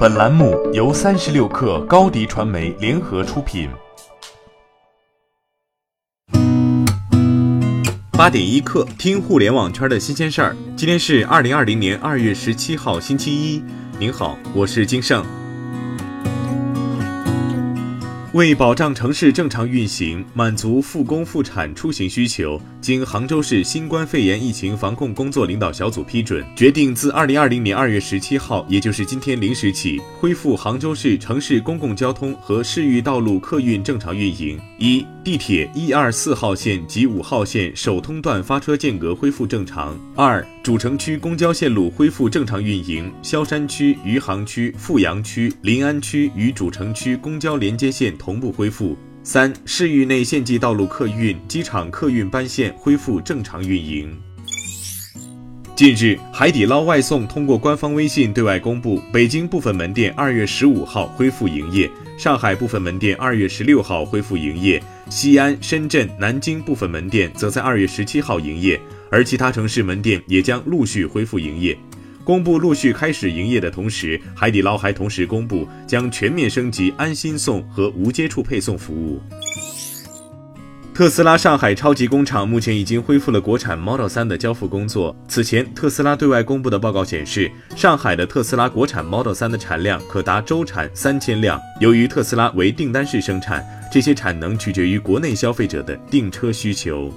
本栏目由三十六氪高低传媒联合出品。八点一刻，听互联网圈的新鲜事儿。今天是二零二零年二月十七号，星期一。您好，我是金盛。为保障城市正常运行，满足复工复产出行需求，经杭州市新冠肺炎疫情防控工作领导小组批准，决定自二零二零年二月十七号，也就是今天零时起，恢复杭州市城市公共交通和市域道路客运正常运营。一、地铁一二四号线及五号线首通段发车间隔恢复正常。二、主城区公交线路恢复正常运营，萧山区、余杭区、富阳区、临安区与主城区公交连接线。同步恢复。三、市域内县际道路客运、机场客运班线恢复正常运营。近日，海底捞外送通过官方微信对外公布，北京部分门店二月十五号恢复营业，上海部分门店二月十六号恢复营业，西安、深圳、南京部分门店则在二月十七号营业，而其他城市门店也将陆续恢复营业。公布陆续开始营业的同时，海底捞还同时公布将全面升级安心送和无接触配送服务。特斯拉上海超级工厂目前已经恢复了国产 Model 3的交付工作。此前，特斯拉对外公布的报告显示，上海的特斯拉国产 Model 3的产量可达周产三千辆。由于特斯拉为订单式生产，这些产能取决于国内消费者的订车需求。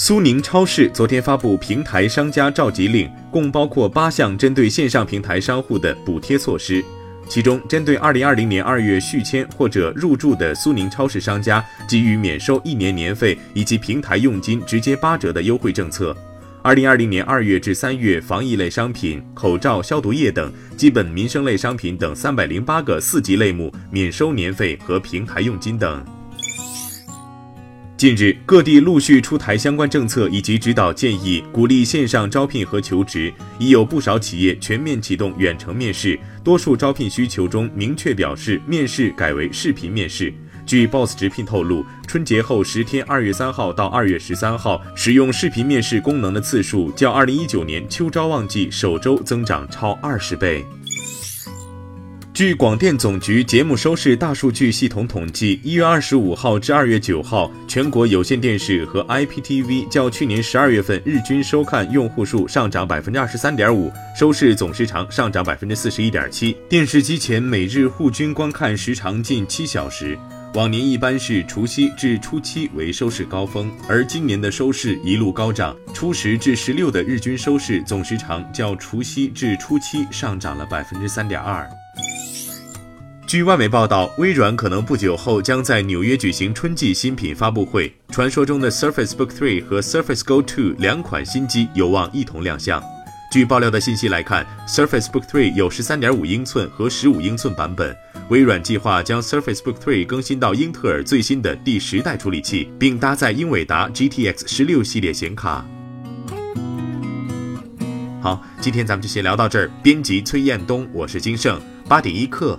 苏宁超市昨天发布平台商家召集令，共包括八项针对线上平台商户的补贴措施。其中，针对二零二零年二月续签或者入驻的苏宁超市商家，给予免收一年年费以及平台佣金直接八折的优惠政策。二零二零年二月至三月，防疫类商品、口罩、消毒液等基本民生类商品等三百零八个四级类目免收年费和平台佣金等。近日，各地陆续出台相关政策以及指导建议，鼓励线上招聘和求职。已有不少企业全面启动远程面试，多数招聘需求中明确表示面试改为视频面试。据 Boss 直聘透露，春节后十天，二月三号到二月十三号，使用视频面试功能的次数较二零一九年秋招旺季首周增长超二十倍。据广电总局节目收视大数据系统统计，一月二十五号至二月九号，全国有线电视和 IPTV 较去年十二月份日均收看用户数上涨百分之二十三点五，收视总时长上涨百分之四十一点七。电视机前每日户均观看时长近七小时，往年一般是除夕至初七为收视高峰，而今年的收视一路高涨，初十至十六的日均收视总时长较除夕至初七上涨了百分之三点二。据外媒报道，微软可能不久后将在纽约举行春季新品发布会。传说中的 Surface Book 3和 Surface Go 2两款新机有望一同亮相。据爆料的信息来看，Surface Book 3有13.5英寸和15英寸版本。微软计划将 Surface Book 3更新到英特尔最新的第十代处理器，并搭载英伟达 GTX 16系列显卡。好，今天咱们就先聊到这儿。编辑崔彦东，我是金盛，八点一刻。